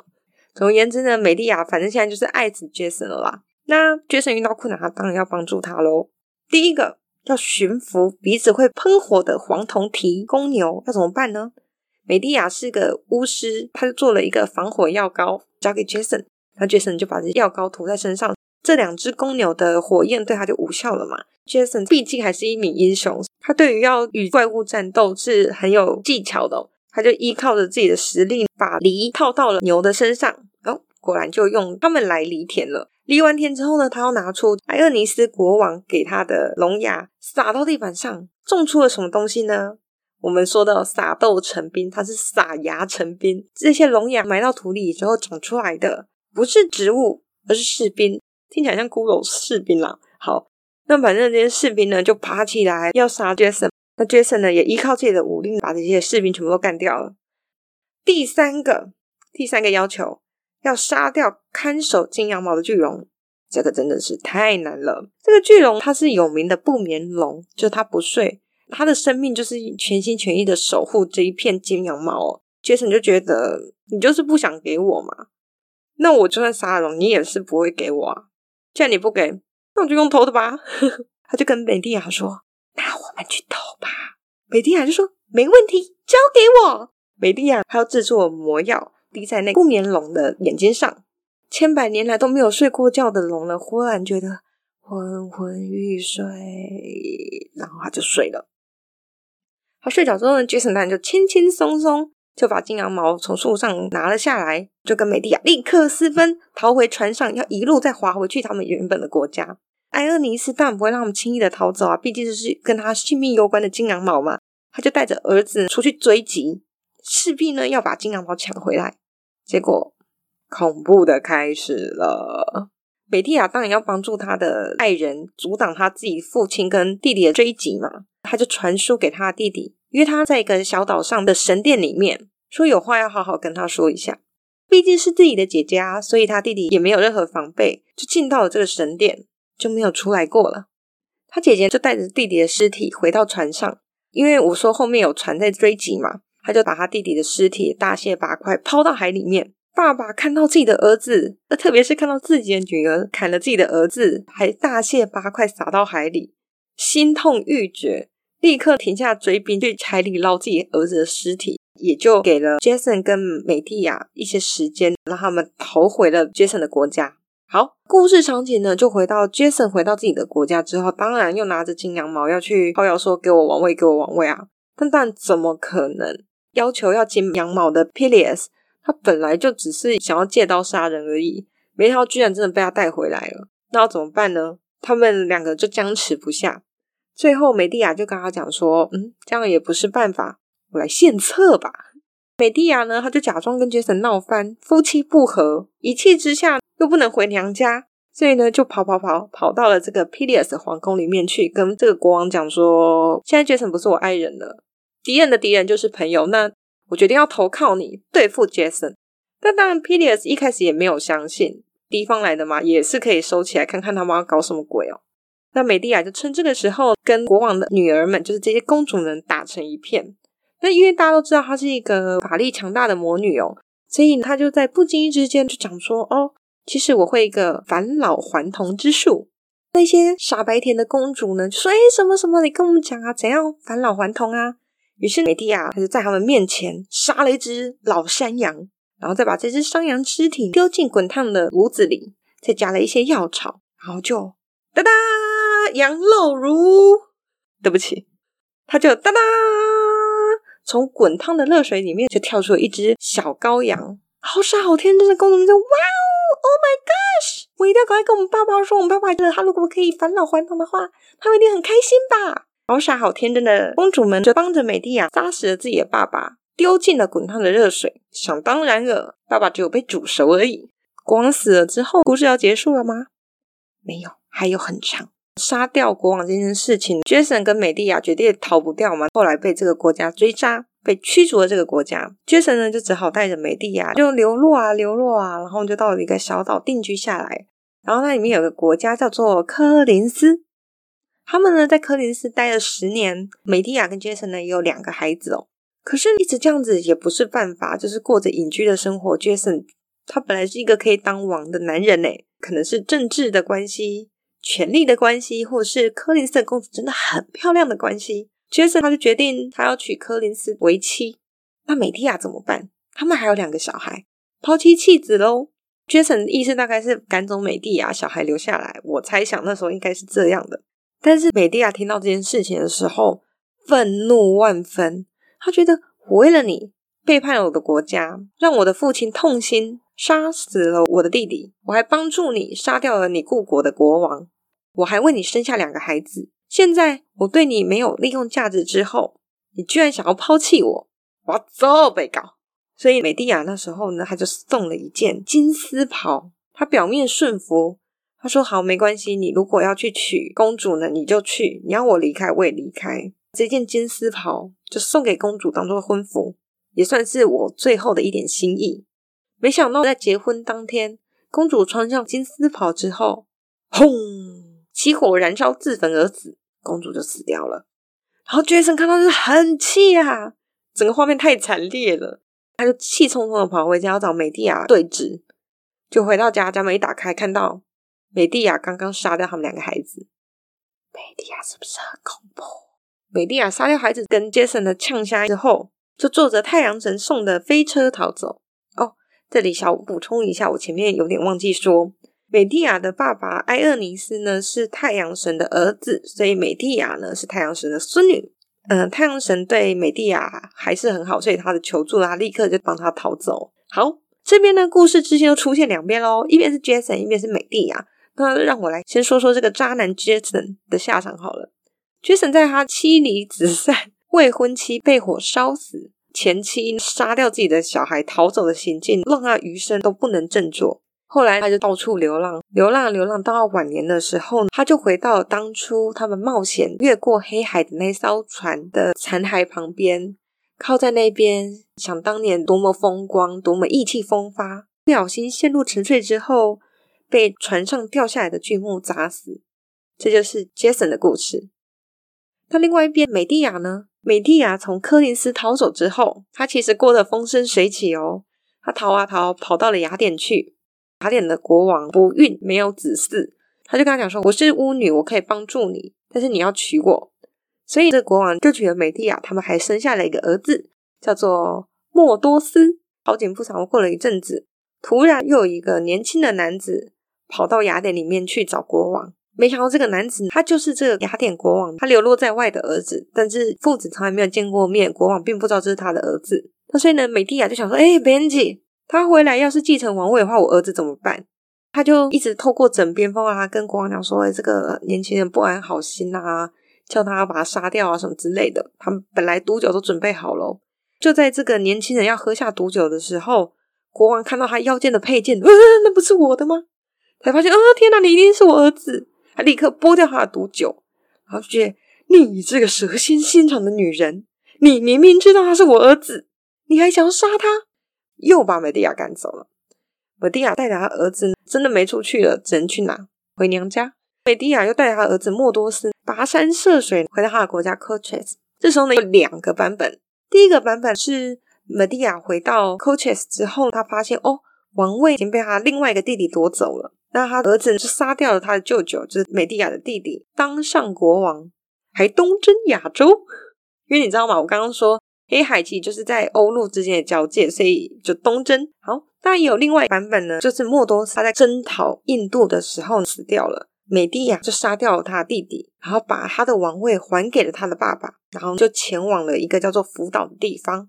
总而言之呢，美丽亚反正现在就是爱死杰森了啦。那杰森遇到困难，他当然要帮助他喽。第一个要驯服鼻子会喷火的黄铜蹄公牛，要怎么办呢？美蒂亚是个巫师，他就做了一个防火药膏交给杰森，那杰森就把这药膏涂在身上。这两只公牛的火焰对他就无效了嘛。Jason 毕竟还是一名英雄，他对于要与怪物战斗是很有技巧的。他就依靠着自己的实力，把梨套到了牛的身上，果然就用他们来犁田了。犁完田之后呢，他要拿出埃厄尼斯国王给他的龙牙，撒到地板上，种出了什么东西呢？我们说的撒豆成兵，它是撒芽成兵。这些龙牙埋到土里之后长出来的，不是植物，而是士兵。听起来像骷髅士兵啦。好，那反正这些士兵呢，就爬起来要杀杰森。那杰森呢，也依靠自己的武力，把这些士兵全部都干掉了。第三个，第三个要求，要杀掉看守金羊毛的巨龙。这个真的是太难了。这个巨龙它是有名的不眠龙，就是它不睡，它的生命就是全心全意的守护这一片金羊毛。杰森就觉得你就是不想给我嘛，那我就算杀了龙，你也是不会给我啊。既然你不给，那我就用偷的吧。他就跟美蒂亚说：“那我们去偷吧。”美蒂亚就说：“没问题，交给我。”美蒂亚还要制作魔药，滴在那不眠龙的眼睛上。千百年来都没有睡过觉的龙呢，忽然觉得昏昏欲睡，然后他就睡了。他睡着之后呢，杰森就轻轻松松。就把金羊毛从树上拿了下来，就跟美蒂亚立刻私奔，逃回船上，要一路再划回去他们原本的国家。艾厄尼斯当然不会让他们轻易的逃走啊，毕竟这是跟他性命有关的金羊毛嘛。他就带着儿子出去追击，势必呢要把金羊毛抢回来。结果恐怖的开始了，美蒂亚当然要帮助他的爱人阻挡他自己父亲跟弟弟的追击嘛，他就传书给他的弟弟。因为他在一个小岛上的神殿里面，说有话要好好跟他说一下。毕竟是自己的姐姐啊，所以他弟弟也没有任何防备，就进到了这个神殿，就没有出来过了。他姐姐就带着弟弟的尸体回到船上，因为我说后面有船在追击嘛，他就把他弟弟的尸体大卸八块抛到海里面。爸爸看到自己的儿子，特别是看到自己的女儿砍了自己的儿子，还大卸八块撒到海里，心痛欲绝。立刻停下追兵，去海里捞自己儿子的尸体，也就给了杰森跟美蒂亚一些时间，让他们逃回了杰森的国家。好，故事场景呢，就回到杰森回到自己的国家之后，当然又拿着金羊毛要去靠，要说给我王位，给我王位啊！但但怎么可能要求要金羊毛的 Pilius，他本来就只是想要借刀杀人而已，没想到居然真的被他带回来了。那要怎么办呢？他们两个就僵持不下。最后，美蒂亚就跟他讲说：“嗯，这样也不是办法，我来献策吧。”美蒂亚呢，他就假装跟杰森闹翻，夫妻不和，一气之下又不能回娘家，所以呢，就跑跑跑跑到了这个 Pilius 皇宫里面去，跟这个国王讲说：“现在杰森不是我爱人了，敌人的敌人就是朋友，那我决定要投靠你，对付杰森。”但当然 p d s 一开始也没有相信，敌方来的嘛，也是可以收起来看看他们要搞什么鬼哦。那美蒂亚就趁这个时候跟国王的女儿们，就是这些公主们打成一片。那因为大家都知道她是一个法力强大的魔女哦，所以她就在不经意之间就讲说：“哦，其实我会一个返老还童之术。”那些傻白甜的公主呢，就说：“哎，什么什么？你跟我们讲啊，怎样返老还童啊？”于是美蒂亚她就在他们面前杀了一只老山羊，然后再把这只山羊尸体丢进滚烫的炉子里，再加了一些药草，然后就哒哒。羊肉炉，对不起，他就哒哒，从滚烫的热水里面就跳出了一只小羔羊，好傻好天真的公主就哇哦，Oh my gosh！我一定要赶快跟我们爸爸说，我们爸爸觉得他如果可以返老还童的话，他们一定很开心吧？好傻好天真的公主们就帮着美蒂亚杀死了自己的爸爸，丢进了滚烫的热水。想当然尔，爸爸只有被煮熟而已。国王死了之后，故事要结束了吗？没有，还有很长。杀掉国王这件事情，Jason 跟美蒂亚绝对逃不掉嘛。后来被这个国家追杀，被驱逐了这个国家。Jason 呢，就只好带着美蒂亚就流落啊，流落啊，然后就到了一个小岛定居下来。然后那里面有个国家叫做柯林斯，他们呢在柯林斯待了十年。美蒂亚跟杰森呢也有两个孩子哦。可是，一直这样子也不是办法，就是过着隐居的生活。杰森他本来是一个可以当王的男人呢，可能是政治的关系。权力的关系，或者是柯林斯的公主真的很漂亮的关系杰森他就决定他要娶柯林斯为妻。那美蒂亚怎么办？他们还有两个小孩，抛妻弃子喽？Jason 的意思大概是赶走美蒂亚，小孩留下来。我猜想那时候应该是这样的。但是美蒂亚听到这件事情的时候，愤怒万分。他觉得我为了你背叛了我的国家，让我的父亲痛心。杀死了我的弟弟，我还帮助你杀掉了你故国的国王，我还为你生下两个孩子。现在我对你没有利用价值之后，你居然想要抛弃我，我要揍被告。所以美蒂亚那时候呢，他就送了一件金丝袍。他表面顺服，他说：“好，没关系，你如果要去娶公主呢，你就去；你要我离开，我也离开。这件金丝袍就送给公主当做婚服，也算是我最后的一点心意。”没想到在结婚当天，公主穿上金丝袍之后，轰！起火燃烧，自焚而死，公主就死掉了。然后杰森看到就是很气啊，整个画面太惨烈了，他就气冲冲的跑回家要找美蒂亚对峙。就回到家，家门一打开，看到美蒂亚刚刚杀掉他们两个孩子。美蒂亚是不是很恐怖？美蒂亚杀掉孩子，跟杰森的呛下之后，就坐着太阳神送的飞车逃走。哦这里小补充一下，我前面有点忘记说，美蒂亚的爸爸埃厄尼斯呢是太阳神的儿子，所以美蒂亚呢是太阳神的孙女。嗯、太阳神对美蒂亚还是很好，所以他的求助，他立刻就帮他逃走。好，这边呢故事之间又出现两边喽，一边是 Jason，一边是美蒂亚。那让我来先说说这个渣男 Jason 的下场好了。Jason 在他妻离子散、未婚妻被火烧死。前妻杀掉自己的小孩逃走的行径，让他余生都不能振作。后来他就到处流浪，流浪流浪，到晚年的时候，他就回到当初他们冒险越过黑海的那艘船的残骸旁边，靠在那边，想当年多么风光，多么意气风发。不小心陷入沉睡之后，被船上掉下来的巨木砸死。这就是 Jason 的故事。那另外一边，美蒂亚呢？美蒂亚从柯林斯逃走之后，她其实过得风生水起哦。她逃啊逃，跑到了雅典去。雅典的国王不孕，没有子嗣，他就跟他讲说：“我是巫女，我可以帮助你，但是你要娶我。”所以这国王就娶了美蒂亚，他们还生下了一个儿子，叫做莫多斯。好景不长，过了一阵子，突然又有一个年轻的男子跑到雅典里面去找国王。没想到这个男子，他就是这个雅典国王，他流落在外的儿子，但是父子从来没有见过面，国王并不知道这是他的儿子。那所以呢，美蒂亚就想说：“哎，Benji，他回来要是继承王位的话，我儿子怎么办？”他就一直透过枕边风啊，跟国王讲说：“哎，这个年轻人不安好心啊，叫他把他杀掉啊，什么之类的。”他们本来毒酒都准备好了，就在这个年轻人要喝下毒酒的时候，国王看到他腰间的佩剑，呃，那不是我的吗？才发现，啊，天哪，你一定是我儿子。他立刻剥掉他的毒酒，然后就觉得你这个蛇蝎心肠的女人，你明明知道他是我儿子，你还想要杀他，又把美蒂亚赶走了。美蒂亚带着他儿子真的没出去了，只能去哪？回娘家。美蒂亚又带着他儿子莫多斯跋山涉水回到他的国家 Colchis。这时候呢，有两个版本。第一个版本是美蒂亚回到 Colchis 之后，他发现哦，王位已经被他另外一个弟弟夺走了。那他儿子就杀掉了他的舅舅，就是美蒂亚的弟弟，当上国王，还东征亚洲。因为你知道吗？我刚刚说黑海其实就是在欧陆之间的交界，所以就东征。好，那也有另外一版本呢，就是莫多斯他在征讨印度的时候死掉了，美蒂亚就杀掉了他弟弟，然后把他的王位还给了他的爸爸，然后就前往了一个叫做福岛的地方。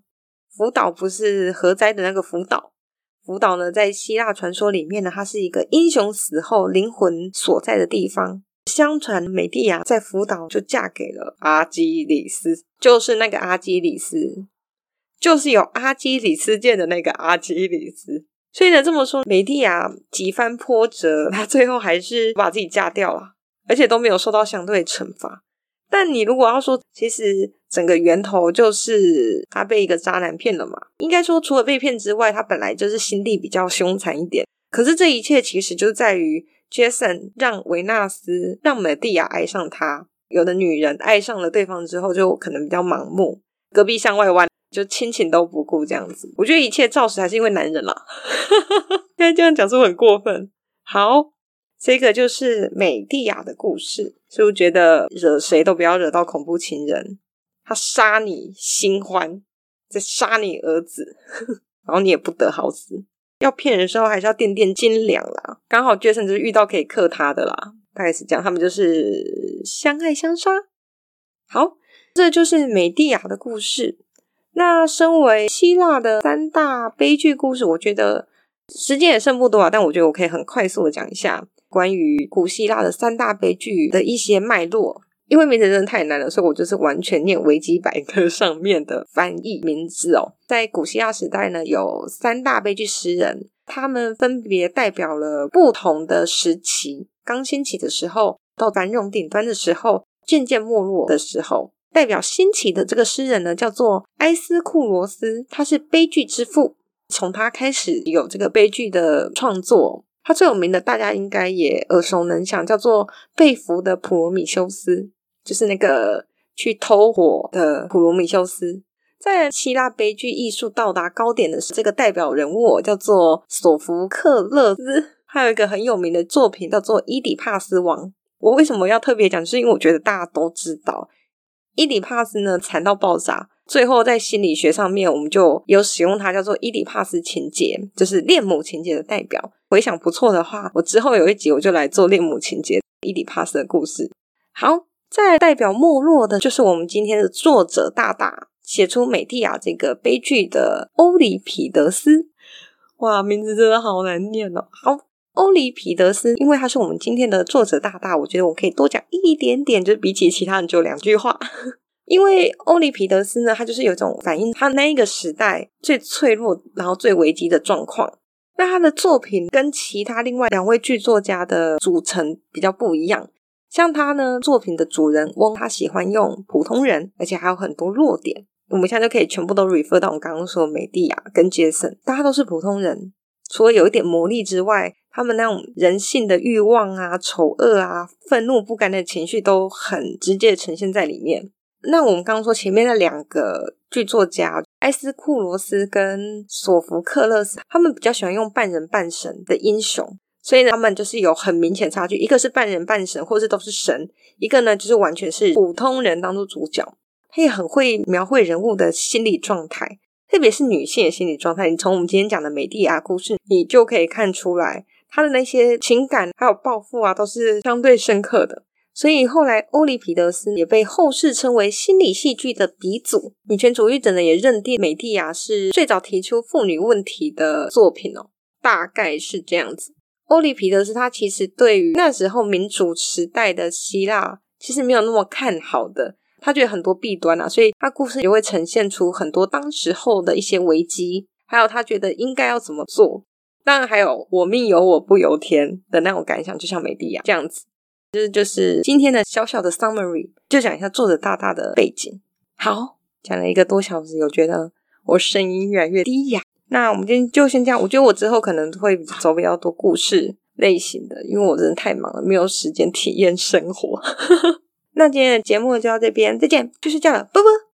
福岛不是核灾的那个福岛。福岛呢，在希腊传说里面呢，它是一个英雄死后灵魂所在的地方。相传美狄亚在福岛就嫁给了阿基里斯，就是那个阿基里斯，就是有阿基里斯剑的那个阿基里斯。所以呢，这么说，美狄亚几番波折，她最后还是把自己嫁掉了，而且都没有受到相对惩罚。但你如果要说，其实整个源头就是她被一个渣男骗了嘛？应该说，除了被骗之外，她本来就是心地比较凶残一点。可是这一切其实就在于杰森让维纳斯让美蒂亚爱上他。有的女人爱上了对方之后，就可能比较盲目，隔壁向外弯。就亲情都不顾这样子，我觉得一切肇始还是因为男人啦。现在这样讲是不是很过分？好，这个就是美蒂亚的故事，是不是觉得惹谁都不要惹到恐怖情人？他杀你新欢，再杀你儿子，然后你也不得好死。要骗人的时候还是要垫垫斤两啦。刚好 Jason 就是遇到可以克他的啦，大概是这样。他们就是相爱相杀。好，这就是美狄亚的故事。那身为希腊的三大悲剧故事，我觉得时间也剩不多啊，但我觉得我可以很快速的讲一下关于古希腊的三大悲剧的一些脉络。因为名字真的太难了，所以我就是完全念维基百科上面的翻译名字哦。在古希腊时代呢，有三大悲剧诗人，他们分别代表了不同的时期：刚兴起的时候，到繁荣顶端的时候，渐渐没落的时候。代表兴起的这个诗人呢，叫做埃斯库罗斯，他是悲剧之父。从他开始有这个悲剧的创作，他最有名的，大家应该也耳熟能详，叫做被俘的普罗米修斯，就是那个去偷火的普罗米修斯。在希腊悲剧艺术到达高点的是这个代表人物叫做索福克勒斯，还有一个很有名的作品叫做《伊底帕斯王》。我为什么要特别讲？是因为我觉得大家都知道。伊底帕斯呢，惨到爆炸。最后在心理学上面，我们就有使用它，叫做伊底帕斯情节，就是恋母情节的代表。回想不错的话，我之后有一集我就来做恋母情节伊底帕斯的故事。好，再代表没落的，就是我们今天的作者大大写出美蒂亚这个悲剧的欧里庇得斯。哇，名字真的好难念哦。好。欧里庇得斯，因为他是我们今天的作者大大，我觉得我可以多讲一点点，就是比起其他人就两句话。因为欧里皮德斯呢，他就是有一种反映他那一个时代最脆弱，然后最危机的状况。那他的作品跟其他另外两位剧作家的组成比较不一样。像他呢，作品的主人翁，他喜欢用普通人，而且还有很多弱点。我们现在就可以全部都 refer 到我们刚刚说的美蒂亚跟杰森，大家都是普通人，除了有一点魔力之外。他们那种人性的欲望啊、丑恶啊、愤怒不甘的情绪都很直接呈现在里面。那我们刚刚说前面那两个剧作家埃斯库罗斯跟索福克勒斯，他们比较喜欢用半人半神的英雄，所以呢，他们就是有很明显差距。一个是半人半神，或是都是神；一个呢，就是完全是普通人当做主角。他也很会描绘人物的心理状态，特别是女性的心理状态。你从我们今天讲的美狄亚故事，你就可以看出来。他的那些情感还有抱负啊，都是相对深刻的。所以后来欧里庇得斯也被后世称为心理戏剧的鼻祖。女权主义者呢也认定美狄亚是最早提出妇女问题的作品哦，大概是这样子。欧里庇得斯他其实对于那时候民主时代的希腊其实没有那么看好的，他觉得很多弊端啊，所以他故事也会呈现出很多当时候的一些危机，还有他觉得应该要怎么做。当然还有我命由我不由天的那种感想，就像美狄亚这样子。就是就是今天的小小的 summary，就讲一下作者大大的背景。好，讲了一个多小时，有觉得我声音越来越低哑。那我们今天就先这样。我觉得我之后可能会走比较多故事类型的，因为我真的太忙了，没有时间体验生活。那今天的节目就到这边，再见，去睡觉了，啵啵。